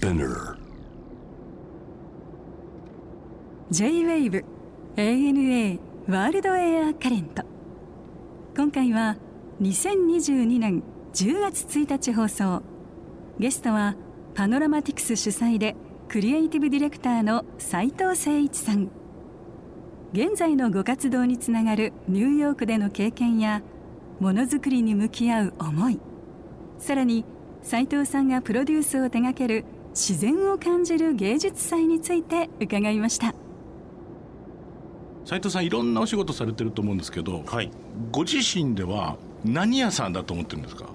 Spinner. J-WAVE ANA ワールドエアカレント今回は2022年10月1日放送。ゲストはパノラマティクス主催でクリエイティブディレクターの斉藤誠一さん。現在のご活動につながるニューヨークでの経験やものづくりに向き合う思い。さらに斉藤さんがプロデュースを手掛ける自然を感じる芸術祭について伺いました。斉藤さんいろんなお仕事されてると思うんですけど、はい、ご自身では何屋さんだと思ってるんですか？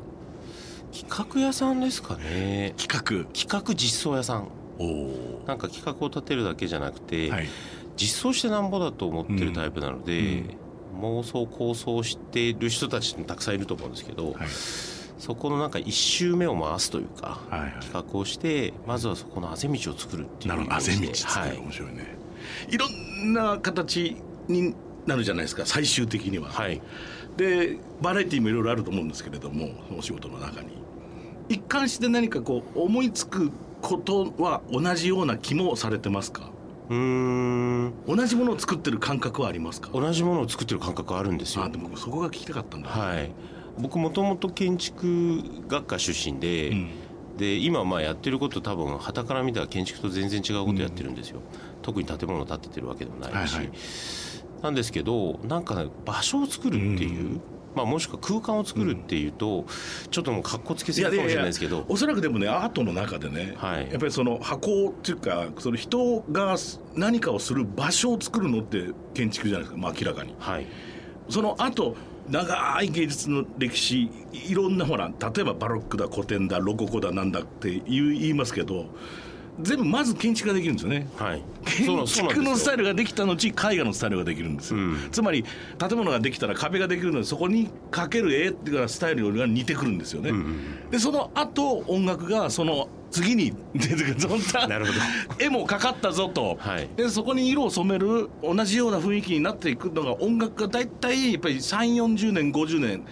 企画屋さんですかね。企画。企画実装屋さん。おなんか企画を立てるだけじゃなくて、はい。実装してなんぼだと思ってるタイプなので、妄想構想している人たちもたくさんいると思うんですけど、はいそこのなんか一周目を回すというか、はいはい。企画をしてまずはそこのあぜ道を作るっていうなるほど。あぜ道作る、はい。面白いね。いろんな形になるじゃないですか最終的には、はい。でバラエティーもいろいろあると思うんですけれどもお仕事の中に。一貫して何かこう思いつくことは同じような気もされてますか？うーん。同じものを作ってる感覚はありますか？同じものを作ってる感覚あるんですよ。あでもそこが聞きたかったんだ、はい僕もともと建築学科出身で、うん。で今まあやってること多分傍から見たら建築と全然違うことやってるんですよ、特に建物を建ててるわけでもないし、はいはい。なんですけどなんかね場所を作るっていう、まあ、もしくは空間を作るっていうと、ちょっともうかっこつけすぎかもしれないですけど。おそらくでもねアートの中でね、はい。やっぱりその箱っていうかその人が何かをする場所を作るのって建築じゃないですか、まあ、明らかに。はい。その後長い芸術の歴史いろんなほら例えばバロックだ古典だロココだなんだって言いますけど全部まず建築ができるんですよね。はい。建築のスタイルルができた後絵画のスタイルができるんですよ、うん。つまり建物ができたら壁ができるのでそこにかける絵っていうかスタイルが似てくるんですよね、うんうん。でその後音楽がその次に出てくるそんななるほど。絵もかかったぞと、はい。でそこに色を染める同じような雰囲気になっていくのが音楽が大体やっぱり3 4 0年50年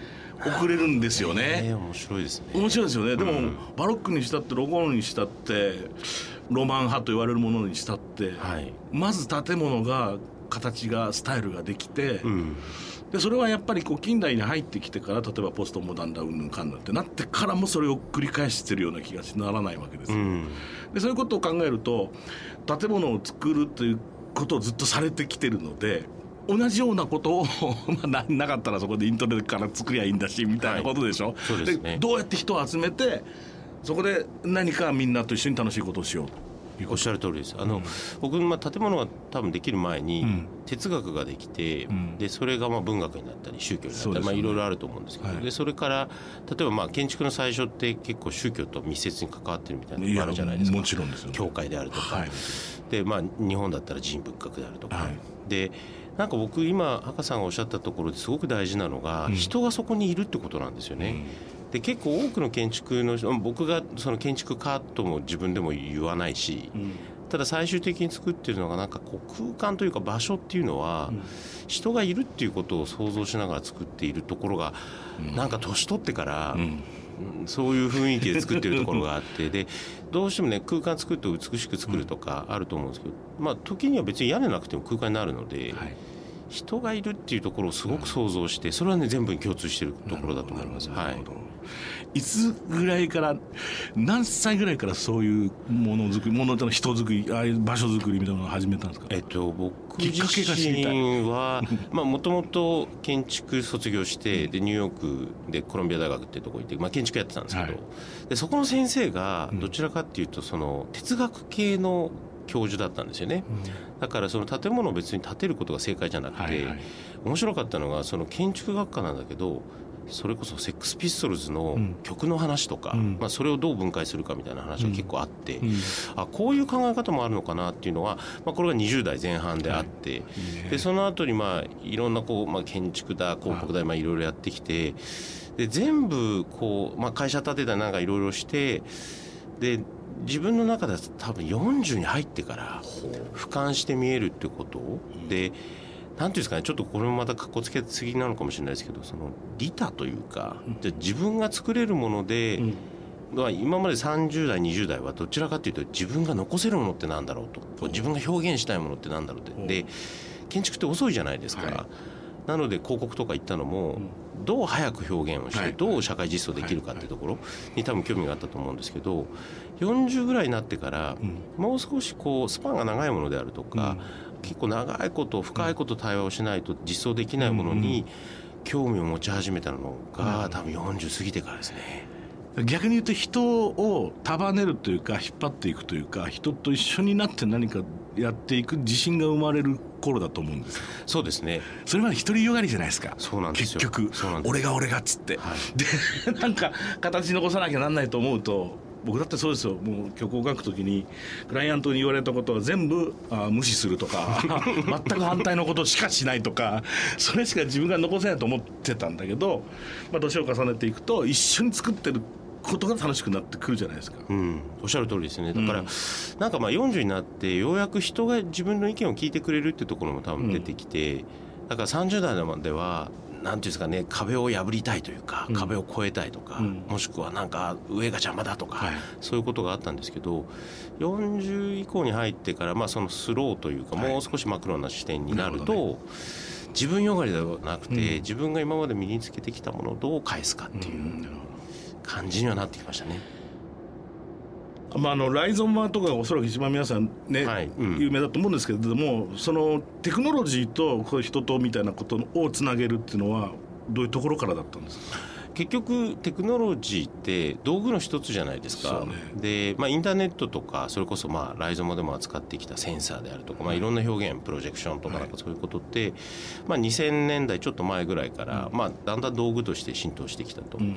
遅れるんですよね。えー面白いですね。面白いですよね。でも、うん。バロックにしたってロゴにしたってロマン派と言われるものにしたって、はい。まず建物が形がスタイルができて、うんでそれはやっぱりこう近代に入ってきてから例えばポストモダンだうんぬんかんぬんってなってからもそれを繰り返してるような気がしならないわけですよ、うん。でそういうことを考えると建物を作るということをずっとされてきてるので同じようなことを まあななかったらそこでイントネから作りゃいいんだしみたいなことでしょ、そうですね。どうやって人を集めてそこで何かみんなと一緒に楽しいことをしようおっしゃる通りです。あの、僕、まあ、建物が多分できる前に、うん。哲学ができて、ん。でそれがまあ文学になったり宗教になったり、ね。まあ、いろいろあると思うんですけど、はい。でそれから例えばまあ建築の最初って結構宗教と密接に関わってるみたいなのがあるじゃないですか。もちろんですよ、教会であるとか、はい。でまあ、日本だったら人文学であるとか、はい。でなんか僕今博さんがおっしゃったところですごく大事なのが、うん。人がそこにいるってことなんですよね。で結構多くの建築の人僕がその建築家とも自分でも言わないし、ただ最終的に作ってるのがなんかこう空間というか場所っていうのは、人がいるっていうことを想像しながら作っているところが、なんか年取ってから、うん。うんそういう雰囲気で作ってるところがあってでどうしてもね空間作ると美しく作るとかあると思うんですけど、まあ時には別に屋根なくても空間になるので、はい。人がいるっていうところをすごく想像してそれはね全部に共通してるところだと思います。はいいつぐらいから何歳ぐらいからそういうものづくりものの人づくりああいう場所づくりみたいなのを始めたんですか？えっと、僕自きっかけが知りたい。身はもともと建築卒業してでニューヨークでコロンビア大学っていうとこ行って、まあ、建築やってたんですけど、はい。でそこの先生がうん。どちらかっていうとその哲学系の教授だったんですよね、だからその建物を別に建てることが正解じゃなくて、はいはい。面白かったのがその建築学科なんだけどそれこそセックスピストルズのうん。曲の話とか、うん。まあ、それをどう分解するかみたいな話が結構あって、うん。あこういう考え方もあるのかなっていうのは、まあ、これが20代前半であって、でその後にまあいろんなこう、まあ、建築だ広告だまあいろいろやってきてで全部こう、まあ、会社建てたりなんかいろいろしてで自分の中では多分40に入ってから俯瞰して見えるってこと？で。なんていうんですかねちょっとこれもまたかっこつけすぎなのかもしれないですけどその利他というか、じゃあ自分が作れるもので、まあ今まで30代20代はどちらかというと自分が残せるものってなんだろうと。自分が表現したいものってなんだろうって。で建築って遅いじゃないですか、はい、なので広告とか行ったのも、どう早く表現をして、どう社会実装できるかっていうところに多分興味があったと思うんですけど40ぐらいになってから、もう少しこうスパンが長いものであるとか、結構長いこと深いこと対話をしないと実装できないものに興味を持ち始めたのが多分40過ぎてからですね。逆に言うと人を束ねるというか引っ張っていくというか人と一緒になって何かやっていく自信が生まれる頃だと思うんです。そうですね。それまで独りよがりじゃないですか。そうなんです結局。俺が俺がっつって、はい、で なんか形残さなきゃなんないと思うと僕だってそうですよ。もう曲を書くときにクライアントに言われたことは全部あ無視するとか 全く反対のことしかしないとかそれしか自分が残せないと思ってたんだけど、まあ、年を重ねていくと一緒に作ってることが楽しくなってくるじゃないですか、うん、おっしゃる通りですね。だから、うん、なんかまあ40になってようやく人が自分の意見を聞いてくれるっていうところも多分出てきて、うん、だから30代まではなんていうんですかね壁を破りたいというか、うん、壁を越えたいとか、うん、もしくはなんか上が邪魔だとか、はい、そういうことがあったんですけど40以降に入ってから、まあ、そのスローというか、もう少しマクロな視点になると、ね、自分よがりではなくて、うん、自分が今まで身につけてきたものをどう返すかっていう感じにはなってきましたね。まあ、あのライゾンマとかがおそらく一番皆さんね、はいうん、有名だと思うんですけれどもそのテクノロジーとこう人とみたいなことをつなげるっていうのはどういうところからだったんですか？結局テクノロジーって道具の一つじゃないですか、ね、で、まあ、インターネットとかそれこそまあライゾマでも扱ってきたセンサーであるとか、まあ、い。ろんな表現プロジェクションとかなんかそういうことって、まあ、2000年代ちょっと前ぐらいから、まあ、だんだん道具として浸透してきたと。うん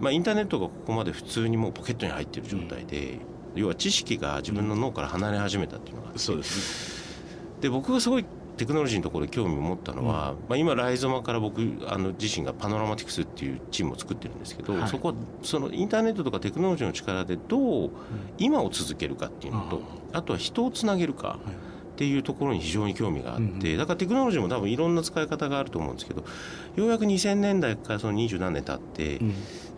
まあ、インターネットがここまで普通にもうポケットに入っている状態で、うん、要は知識が自分の脳から離れ始めたっていうのがあって、そうです。ね、で僕がすごいテクノロジーのところで興味を持ったのは、うん、まあ、今ライゾマから僕あの自身がパノラマティクスっていうチームを作ってるんですけど、はい、そこはそのインターネットとかテクノロジーの力でどう今を続けるかっていうのと、うん、あとは人をつなげるか。はいっていうところに非常に興味があって、だからテクノロジーも多分いろんな使い方があると思うんですけどようやく2000年代からその二十何年経って、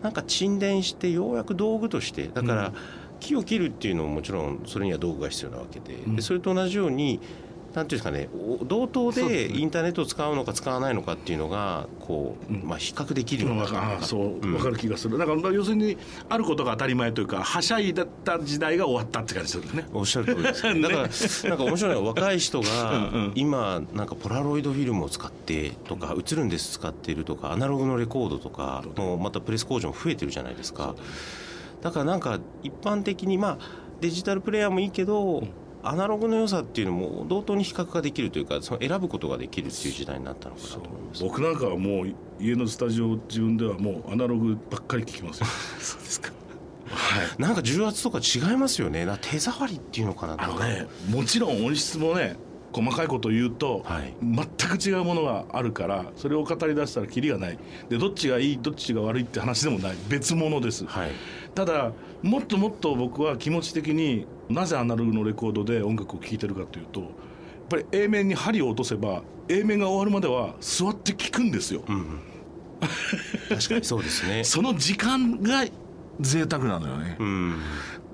なんか沈殿してようやく道具としてだから木を切るっていうのももちろんそれには道具が必要なわけででそれと同じようになんていうんですかね同等でインターネットを使うのか使わないのかっていうのがこう、まあ、比較できるような。そう、分かる気がする。だから要するにあることが当たり前というかはしゃいだった時代が終わったって感じですね。おっしゃる通りです、ね、だからなんか面白いのは若い人が 今なんかポラロイドフィルムを使ってとか映るんです使っているとかアナログのレコードとかもまたプレス工場も増えてるじゃないですか。だからなんか一般的にまあデジタルプレーヤーもいいけど、うんアナログの良さっていうのも同等に比較ができるというかその選ぶことができるっていう時代になったのかなと思います。僕なんかはもう家のスタジオ自分ではもうアナログばっかり聞きます そうですか。はい、なんか重圧とか違いますよね。手触りっていうのかなあのねもちろん音質もね細かいことを言うと、はい、全く違うものがあるからそれを語り出したらきりがない。でどっちがいいどっちが悪いって話でもない。別物です、はい、ただもっともっと僕は気持ち的になぜアナログのレコードで音楽を聴いてるかというとやっぱり A 面に針を落とせば A 面が終わるまでは座って聴くんですよ、うん、確かにそうですね。その時間が贅沢なのよね、うん、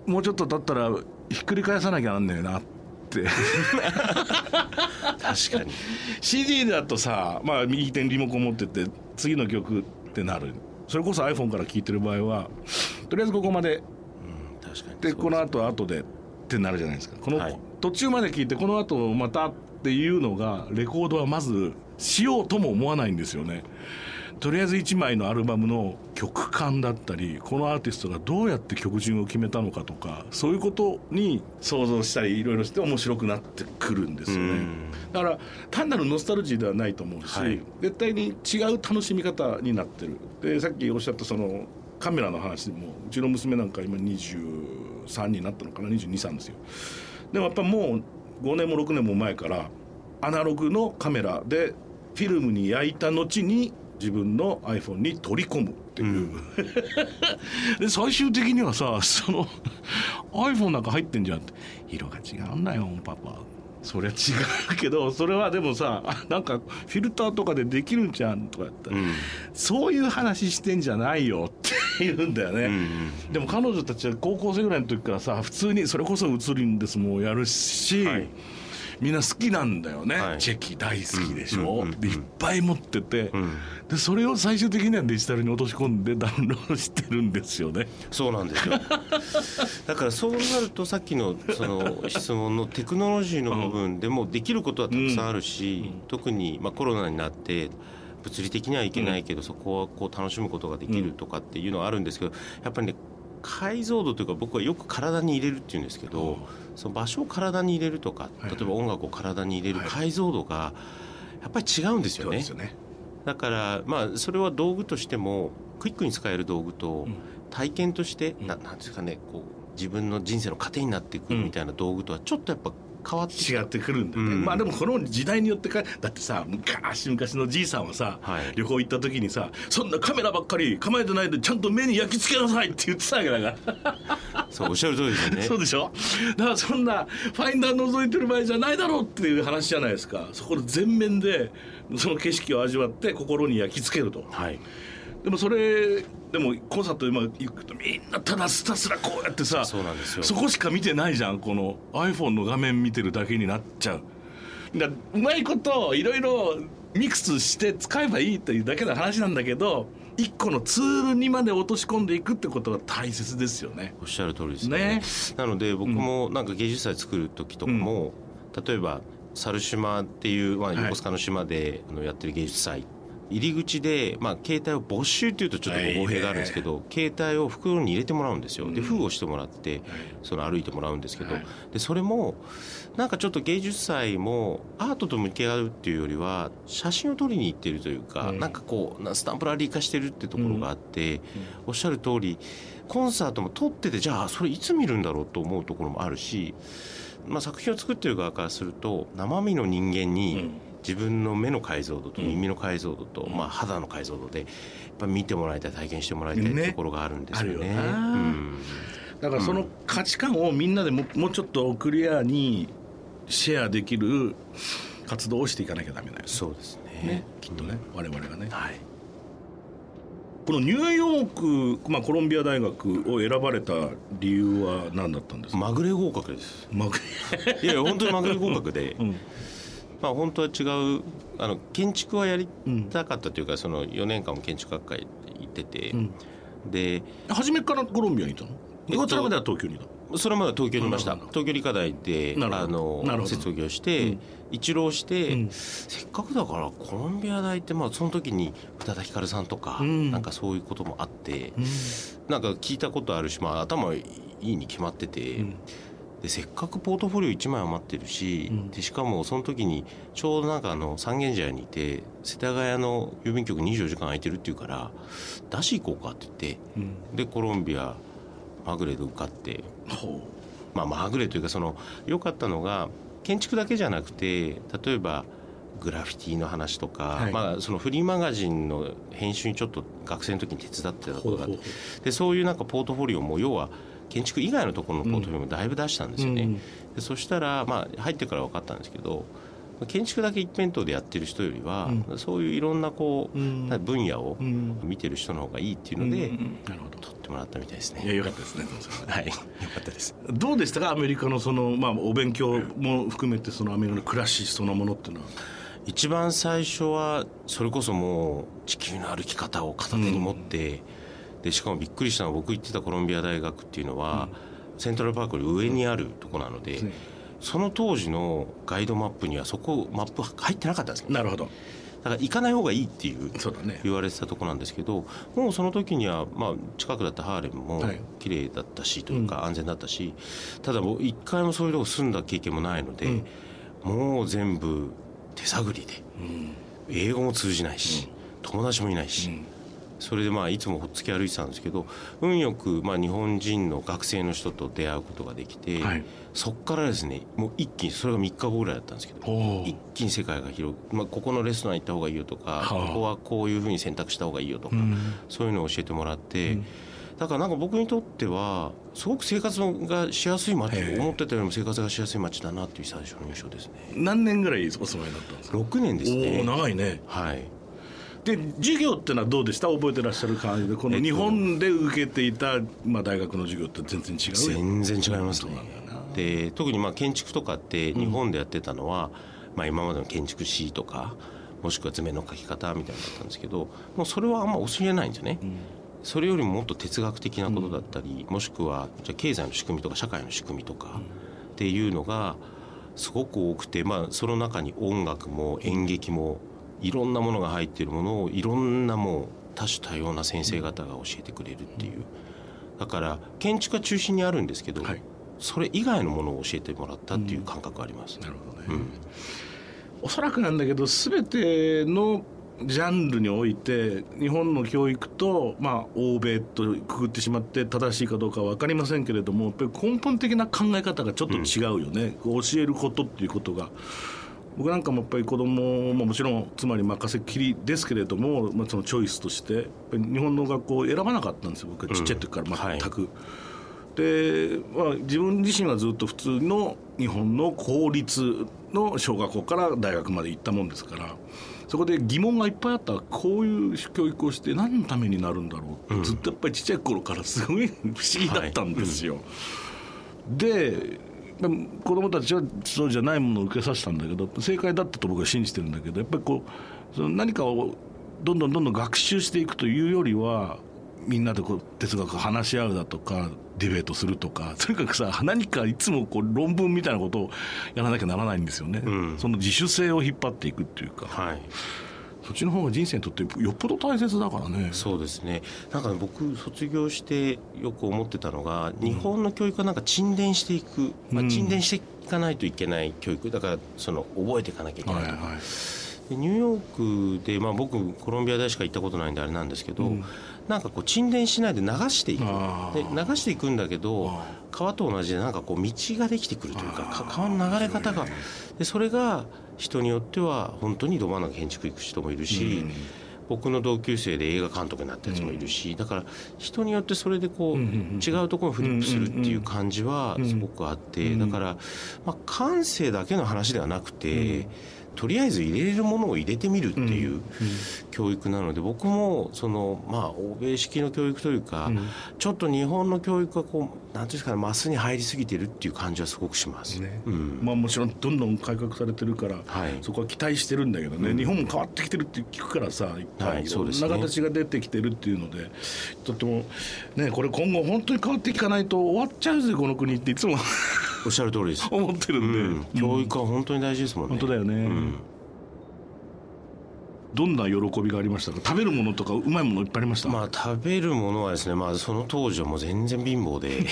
もうちょっと経ったらひっくり返さなきゃなんねえなって確かに。CD だとさ、まあ、右手にリモコン持ってて次の曲ってなる。それこそ iPhone から聴いてる場合はとりあえずここまで、うん、確かに。でこの後後でってなるじゃないですか。この、はい、途中まで聞いてこの後またっていうのがレコードはまずしようとも思わないんですよねとりあえず1枚のアルバムの曲感だったりこのアーティストがどうやって曲順を決めたのかとかそういうことに想像したりいろいろして面白くなってくるんですよね。だから単なるノスタルジーではないと思うし、はい、絶対に違う楽しみ方になってる。でさっきおっしゃったそのカメラの話もうちの娘なんか今23になったのかな223ですよ。でもやっぱもう5年も6年も前からアナログのカメラでフィルムに焼いた後に自分の iPhone に取り込むっていう、うん、で最終的にはさその iPhone なんか入ってんじゃんって。色が違うんだよパパ。そりゃ違うけどそれはでもさなんかフィルターとかでできるんじゃんとか言ったら、うん、そういう話してんじゃないよって言うんだよね、うんうんでも彼女たちは高校生ぐらいの時からさ普通にそれこそ映るんですもやるし、はいみんな好きなんだよね、はい。チェキ大好きでしょ、うんうんうんうん。でいっぱい持ってて、うん。でそれを最終的にはデジタルに落とし込んで ダウンロードしてるんですよね。そうなんですよ。だからそうなるとさっきのその質問のテクノロジーの部分でもできることはたくさんあるし、特にまあコロナになって物理的にはいけないけど、そこはこう楽しむことができるとかっていうのはあるん。ですけどやっぱりね解像度というか僕はよく体に入れるっていうんですけど、その場所を体に入れるとかはい。例えば音楽を体に入れるはい。解像度がやっぱり違うんですよね。よね。だからまあそれは道具としてもクイックに使える道具とうん。体験として、うん。ななんですかねこう自分の人生の糧になっていくみたいな道具とはちょっとやっぱ変わって違ってくるんだよね、うん。まあでもこの時代によってかだってさ昔昔のじいさんはさ、はい。旅行行った時にさそんなカメラばっかり構えてないでちゃんと目に焼き付けなさいって言ってたわけだから。そうおっしゃる通りですよね。そうでしょ？だからそんなファインダー覗いてる場合じゃないだろうっていう話じゃないですか。そこで全面でその景色を味わって心に焼き付けると。はいでもそれでもコンサートでまあ行くとみんなただひたすらこうやってさそうなんですよ。そこしか見てないじゃん。この iPhone の画面見てるだけになっちゃう。だうまいこといろいろミックスして使えばいいというだけの話なんだけど一個のツールにまで落とし込んでいくってことが大切ですよね。おっしゃる通りですよね。ね。なので僕もなんか芸術祭作る時とかも、例えば猿島っていう、まあ、はい横須賀の島であのやってる芸術祭入り口で、まあ、携帯を没収っていうとちょっと語弊があるんですけど、携帯を袋に入れてもらうんですよ。で封をしてもらってその歩いてもらうんですけど、はい。でそれもなんかちょっと芸術祭もアートと向き合うっていうよりは写真を撮りに行ってるというか、うんなんかこうなスタンプラリー化してるってところがあって、おっしゃる通りコンサートも撮っててじゃあそれいつ見るんだろうと思うところもあるし、まあ、作品を作ってる側からすると生身の人間に、うん自分の目の解像度とうん。耳の解像度と、まあ、肌の解像度でやっぱ見てもらいたい体験してもらいたいところがあるんですよね。あるよだからその価値観をみんなでももうちょっとクリアにシェアできる活動をしていかなきゃダメだよね。そうですね。ね。きっとね、我々がね。はい。このニューヨーク、まあ、コロンビア大学を選ばれた理由は何だったんですか、まぐれ合格です。まいやいや本当にまぐれ合格で、うんまあ本当は違うあの建築はやりたかったというか、その4年間も建築学会行ってて、うん。で初めからコロンビアにいたの、えっとそれまでは東京にいたそれまでは東京にいました。東京理科大であの卒業して、うん。一浪して、うん。せっかくだからコロンビア大ってまあその時に宇多田ヒカルさんとか、うん。なんかそういうこともあって、うん。なんか聞いたことあるし、まあ、頭いいに決まってて、うんでせっかくポートフォリオ1枚余ってるし、うん。でしかもその時にちょうどなんかあの三軒茶屋にいて世田谷の郵便局24時間空いてるっていうから出し行こうかって言ってうん。でコロンビアまぐれで受かってほまあまぐれというかその良かったのが建築だけじゃなくて例えばグラフィティの話とか、はい。まあ、そのフリーマガジンの編集にちょっと学生の時に手伝ってたうことがあってでそういうなんかポートフォリオも要は建築以外のところのポートフォリオもだいぶ出したんですよね。うんでそしたら、まあ、入ってから分かったんですけど建築だけ一辺倒でやってる人よりは、うそういういろんなこう、うん。分野をうん。見てる人の方がいいっていうので、うんうんなるほど。取ってもらったみたいですね。いやよかったですねははい、よかったです。どうでしたかアメリカのその、まあ、お勉強も含めてそのアメリカの暮らしそのものっていうのは。一番最初はそれこそもう地球の歩き方を片手に持って、でしかもびっくりしたのは僕行ってたコロンビア大学っていうのは、セントラルパークより上にあるとこなので、ねその当時のガイドマップにはそこマップ入ってなかったんですよなるほど。だから行かない方がいいっていうそうだね。言われてたとこなんですけどもうその時には、まあ、近くだったハーレムもはい。綺麗だったしというか安全だったし、ただもう一回もそういうとこ住んだ経験もないので、もう全部手探りでうん。英語も通じないし、友達もいないし、うんそれでまあいつもほっつき歩いてたんですけど運よくまあ日本人の学生の人と出会うことができて、はい。そこからですねもう一気にそれが3日後ぐらいだったんですけど一気に世界が広く、まあ、ここのレストラン行った方がいいよとか、はあ。ここはこういうふうに選択した方がいいよとか、うん。そういうのを教えてもらって、うん。だからなんか僕にとってはすごく生活がしやすい街思ってたよりも生活がしやすい街だなっていう最初の印象ですね。何年ぐらいお住まいになったんですか？6年ですね。長いね。はいで授業ってのはどうでした？覚えてらっしゃる感じでこの日本で受けていた、まあ、大学の授業って全然違う全然違いますね。で特にまあ建築とかって日本でやってたのは、うん、まあ、今までの建築士とかもしくは図面の書き方みたいなのだったんですけどもうそれはあんま教えないんですよね、うん、それよりももっと哲学的なことだったり、うん、もしくはじゃ経済の仕組みとか社会の仕組みとかっていうのがすごく多くて、まあ、その中に音楽も演劇もいろんなものが入っているものをいろんなもう多種多様な先生方が教えてくれるっていう。だから建築が中心にあるんですけど、はい、それ以外のものを教えてもらったっていう感覚あります、なるほどね、うん、おそらくなんだけど全てのジャンルにおいて日本の教育と、まあ、欧米とくくってしまって正しいかどうかは分かりませんけれどもやっぱり根本的な考え方がちょっと違うよね、うん、教えることっていうことが。僕なんかもやっぱり子供ももちろんつまり任せっきりですけれども、まあ、そのチョイスとして日本の学校を選ばなかったんですよ僕はちっちゃい時から全く。うんはいで、まあ、自分自身はずっと普通の日本の公立の小学校から大学まで行ったもんですからそこで疑問がいっぱいあったこういう教育をして何のためになるんだろうって、うん、ずっとやっぱりちっちゃい頃からすごい不思議だったんですよ。はいうん、で子供たちはそうじゃないものを受けさせたんだけど正解だったと僕は信じてるんだけどやっぱりこうその何かをどんどんどんどん学習していくというよりはみんなでこう哲学話し合うだとかディベートするとかとにかくさ何かいつもこう論文みたいなことをやらなきゃならないんですよね、うん、その自主性を引っ張っていくっていうか。はいそっちの方が人生にとってよっぽど大切だからね。そうですね。なんか、ね、僕卒業してよく思ってたのが、日本の教育はなんか沈殿していく、まあ、沈殿していかないといけない教育だからその覚えていかなきゃいけない。はいはいでニューヨークで、まあ、僕コロンビア大しか行ったことないんであれなんですけど、うん、なんかこう沈殿しないで流していく。で流していくんだけど川と同じでなんかこう道ができてくるというか川の流れ方が。でそれが人によっては本当にど真ん中建築行く人もいるし、うん、僕の同級生で映画監督になったやつもいるし、うん、だから人によってそれでこう、違うところにフリップするっていう感じはすごくあって、だから、まあ、感性だけの話ではなくて。とりあえず入れれるものを入れてみるっていう教育なので僕もそのまあ欧米式の教育というか、ちょっと日本の教育がこうなんていうんですかねマスに入りすぎてるっていう感じはすごくします、ね。うん、まあもちろんどんどん改革されてるから、はい、そこは期待してるんだけどね、うん、日本も変わってきてるって聞くからさいっぱいいろんな形が出てきてるっていうので、とってもねこれ今後本当に変わっていかないと終わっちゃうぜこの国っていつもおっしゃる通りです。思ってるんで、うん、教育は本当に大事ですもんね、本当だよね、どんな喜びがありましたか？食べるものとかうまいものいっぱいありました？まあ食べるものはですねまあその当時はもう全然貧乏で。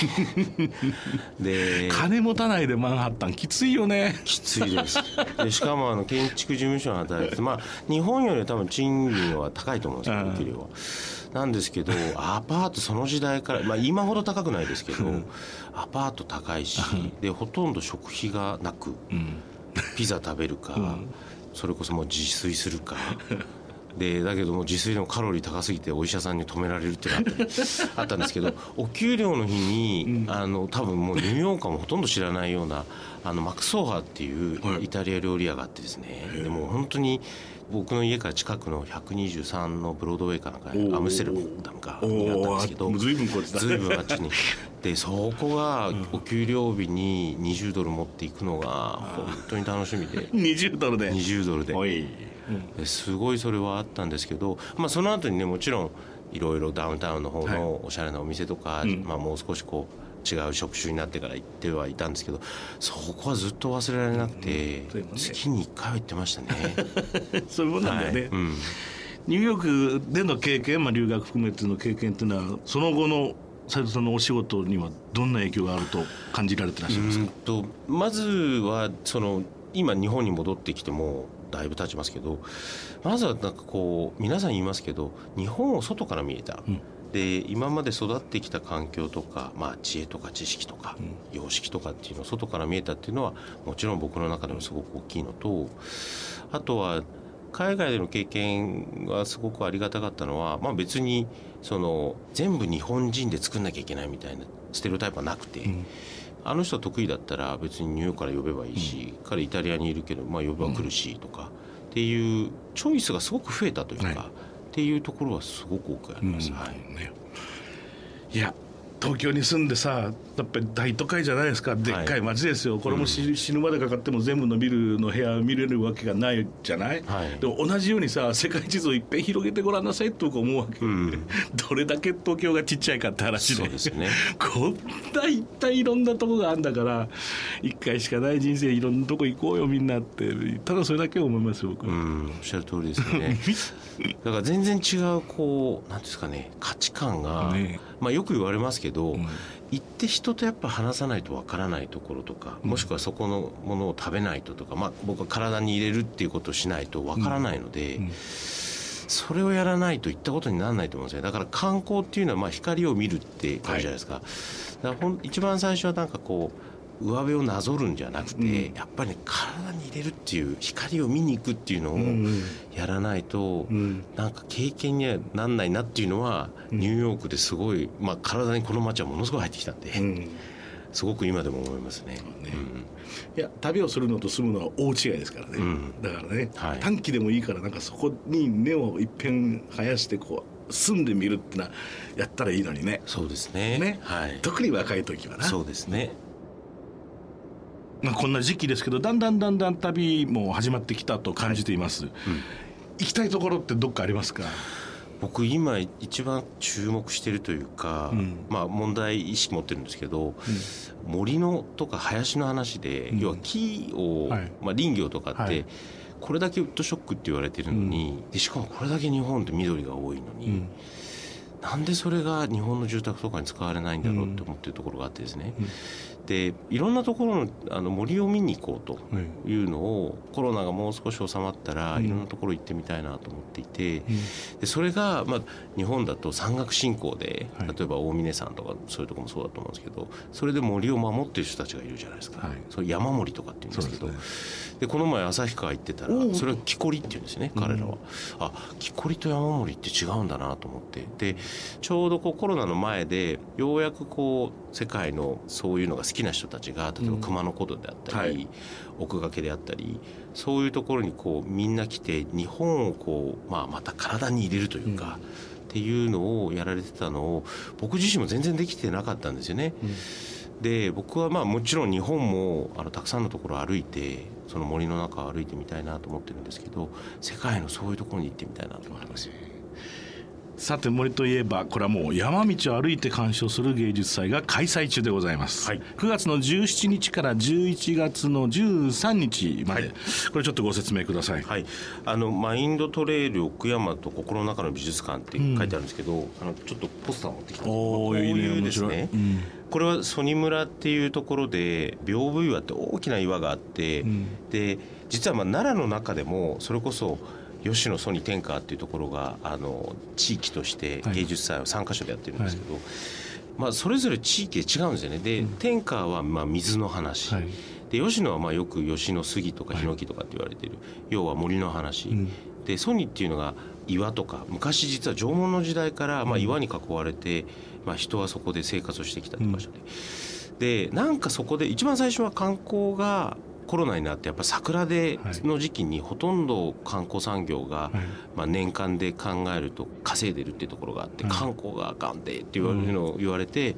で金持たないでマンハッタンきついよね。きついです。でしかもあの建築事務所に働いてまあ日本よりは多分賃金は高いと思うんですよ給料は。なんですけどアパートその時代から、まあ、今ほど高くないですけどアパート高いしでほとんど食費がなく、ピザ食べるか、それこそもう自炊するか。でだけども自炊でもカロリー高すぎてお医者さんに止められるっていうのがあったんですけどお給料の日に、あの多分もうニューヨーカーもほとんど知らないようなあのマクソーハっていうイタリア料理屋があってですね、はい、でも本当に僕の家から近くの123のブロードウェイかなんかアムステルダムかにあったんですけど随分こっちだ随分あっちに。でそこがお給料日に20ドル持っていくのが本当に楽しみで。20ドルで。20ドルで、うん、すごいそれはあったんですけど、まあ、その後にねもちろんいろいろダウンタウンの方のおしゃれなお店とか、はい、まあ、もう少しこう違う職種になってから行ってはいたんですけどそこはずっと忘れられなくて、うんね、月に1回は行ってましたね。そういうもんなんだよね、はい。うん、ニューヨークでの経験、まあ、留学含めての経験っていうのはその後の斉藤さんのお仕事にはどんな影響があると感じられてらっしゃいますか？とまずはその今日本に戻ってきてもだいぶ経ちますけどまずはなんかこう皆さん言いますけど日本を外から見えた、うん、で今まで育ってきた環境とか、まあ、知恵とか知識とか、うん、様式とかっていうのを外から見えたっていうのはもちろん僕の中でもすごく大きいのとあとは海外での経験がすごくありがたかったのは、まあ、別にその全部日本人で作んなきゃいけないみたいなステレオタイプはなくて。うん。あの人は得意だったら別にニューヨークから呼べばいいし、彼イタリアにいるけど、まあ、呼べば来るしとか、っていうチョイスがすごく増えたというか、はいっていうところはすごく多くあります、うん。はい。ね。いや東京に住んでさやっぱり大都会じゃないですか。でっかい街ですよ、これもし、死ぬまでかかっても全部のビルの部屋見れるわけがないじゃない、はい。でも同じようにさ世界地図をいっぺん広げてごらんなさいって僕思うわけ、ん。どれだけ東京がちっちゃいかって話で。ですね。こんな一体いろんなとこがあるんだから一回しかない人生いろんなとこ行こうよみんなって。ただそれだけ思いますよ僕は、うん、おっしゃる通りですよね。だから全然違うこうなんですかね価値観が、ねまあ、よく言われますけど、ん。行って人とやっぱ話さないとわからないところとか、もしくはそこのものを食べないととか、まあ、僕は体に入れるっていうことをしないとわからないので、ん。それをやらないと行ったことにならないと思うんですよだから観光っていうのはまあ光を見るって感じじゃないですか,、だからほん一番最初はなんかこう上辺をなぞるんじゃなくて、うん。やっぱりね体に入れるっていう光を見に行くっていうのをうんやらないと、うん。なんか経験にはなんないなっていうのは、ニューヨークですごい、まあ、体にこの街はものすごい入ってきたんで、うん。すごく今でも思いますね。ね。いや旅をするのと住むのは大違いですからね、うん。だからね、はい。短期でもいいからなんかそこに根をいっぺん生やしてこう住んでみるってのはやったらいいのにね。そうですね。ね、はい。特に若い時はな。そうですね。まあ、こんな時期ですけどだんだんだんだん旅も始まってきたと感じています、行きたいところってどっかありますか？僕今一番注目してるというか、うん。まあ問題意識持ってるんですけど、森のとか林の話で、うん。要は木を、はい。まあ林業とかって、はい。これだけウッドショックって言われてるのに、でしかもこれだけ日本って緑が多いのに、うん。なんでそれが日本の住宅とかに使われないんだろうって思ってるところがあってですね、でいろんなところのあの森を見に行こうとはい。いうのをコロナがもう少し収まったらうん。いろんなところ行ってみたいなと思っていて、うん。でそれが、まあ、日本だと山岳信仰ではい。例えば大峰山とかそういうところもそうだと思うんですけどそれで森を守ってる人たちがいるじゃないですか、はい。それ山森とかって言うんですけどででこの前旭川行ってたらそれは木こりって言うんですね彼らは、あ木こりと山森って違うんだなと思って。でちょうどこうコロナの前でようやくこう世界のそういうのが好きな人たちが例えば熊野古道であったり、はい奥掛けであったりそういうところにこうみんな来て日本をこう、まあ、また体に入れるというか、っていうのをやられてたのを僕自身も全然できてなかったんですよね。で僕はまあもちろん日本もあのたくさんのところを歩いてその森の中を歩いてみたいなと思ってるんですけど世界のそういうところに行ってみたいなと思ってます。さて森といえばこれはもう山道を歩いて鑑賞する芸術祭が開催中でございます、はい。9月の17日から11月の13日まで、はい。これちょっとご説明ください、はい、あのマインドトレイル奥山と心の中の美術館って書いてあるんですけど、あのちょっとポスター持ってきたんですこういうですね。うん。これは曽爾村っていうところで屏風岩って大きな岩があって、ん。で実はまあ奈良の中でもそれこそ吉野曽爾天川っていうところがあの地域として芸術祭を3か所でやってるんですけど、まあ、それぞれ地域で違うんですよね。で、天川はまあ水の話、はい。で吉野はまあよく吉野杉とかヒノキとかって言われてる、要は森の話、ん。でソニっていうのが岩とか昔実は縄文の時代からまあ岩に囲われて、まあ、人はそこで生活をしてきたって場所で、でなんかそこで一番最初は観光がコロナになってやっぱ桜ではい。の時期にほとんど観光産業が、はい。まあ、年間で考えると稼いでるっていうところがあって、はい。観光があかんでって言われるのを言われて、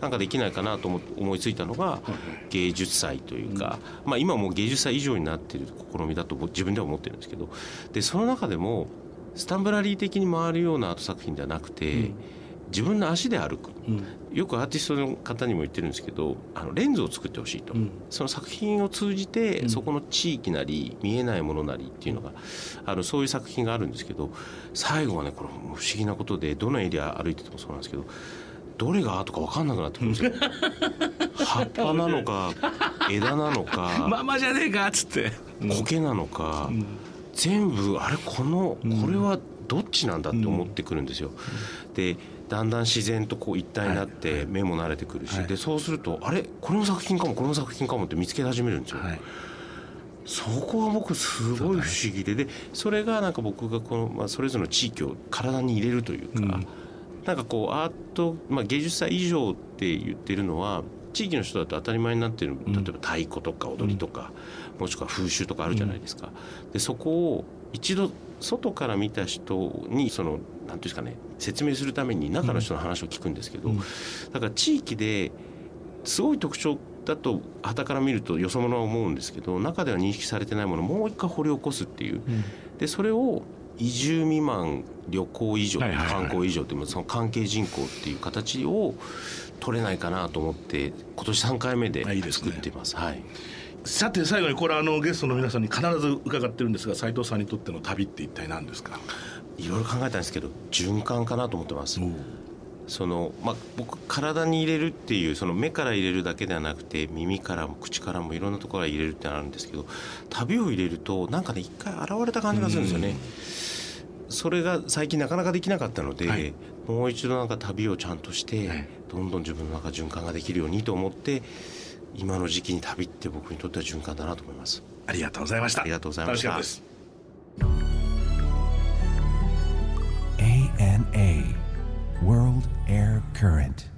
なんかできないかなと思思いついたのが芸術祭というか、まあ、今もう芸術祭以上になってる試みだと僕自分では思ってるんですけどでその中でもスタンブラリー的に回るようなアート作品ではなくて、自分の足で歩く、うん。よくアーティストの方にも言ってるんですけどあのレンズを作ってほしいと、うん。その作品を通じて、そこの地域なり見えないものなりっていうのがあのそういう作品があるんですけど最後はねこれ不思議なことでどのエリア歩いててもそうなんですけどどれがアートか分かんなくなってくるんですよ。葉っぱなのか枝なのか ママじゃねえかっつって、苔なのか、全部あれこのこれはどっちなんだって思ってくるんですよ。でだんだん自然とこう一体になって目も慣れてくるし、はい。でそうするとあれ？これの作品かもこれの作品かもって見つけ始めるんですよ。はい。そこが僕すごい不思議ででそれがなんか僕がこの、まあ、それぞれの地域を体に入れるというか、うん。なんかこうアート、まあ、芸術祭以上って言ってるのは地域の人だと当たり前になってる例えば太鼓とか踊りとか、もしくは風習とかあるじゃないですか。でそこを一度外から見た人にその何ていうんですかね説明するために中の人の話を聞くんですけど、だから地域ですごい特徴だと旗から見るとよそ者は思うんですけど中では認識されてないものをもう一回掘り起こすっていう、でそれを移住未満旅行以上、観光以上というその関係人口っていう形を取れないかなと思って今年3回目で作っています。はい、さて最後にこれあのゲストの皆さんに必ず伺ってるんですが斉藤さんにとっての旅って一体何ですか？いろいろ考えたんですけど循環かなと思ってます。そのまあ、僕体に入れるっていうその目から入れるだけではなくて耳からも口からもいろんなところから入れるってあるんですけど旅を入れるとなんかね一回現れた感じがするんですよね。それが最近なかなかできなかったので、はい、もう一度なんか旅をちゃんとして、はい、どんどん自分の中循環ができるようにと思って今の時期に旅って僕にとっては循環だなと思います。ありがとうございました。ありがとうございました。ANA World Air Current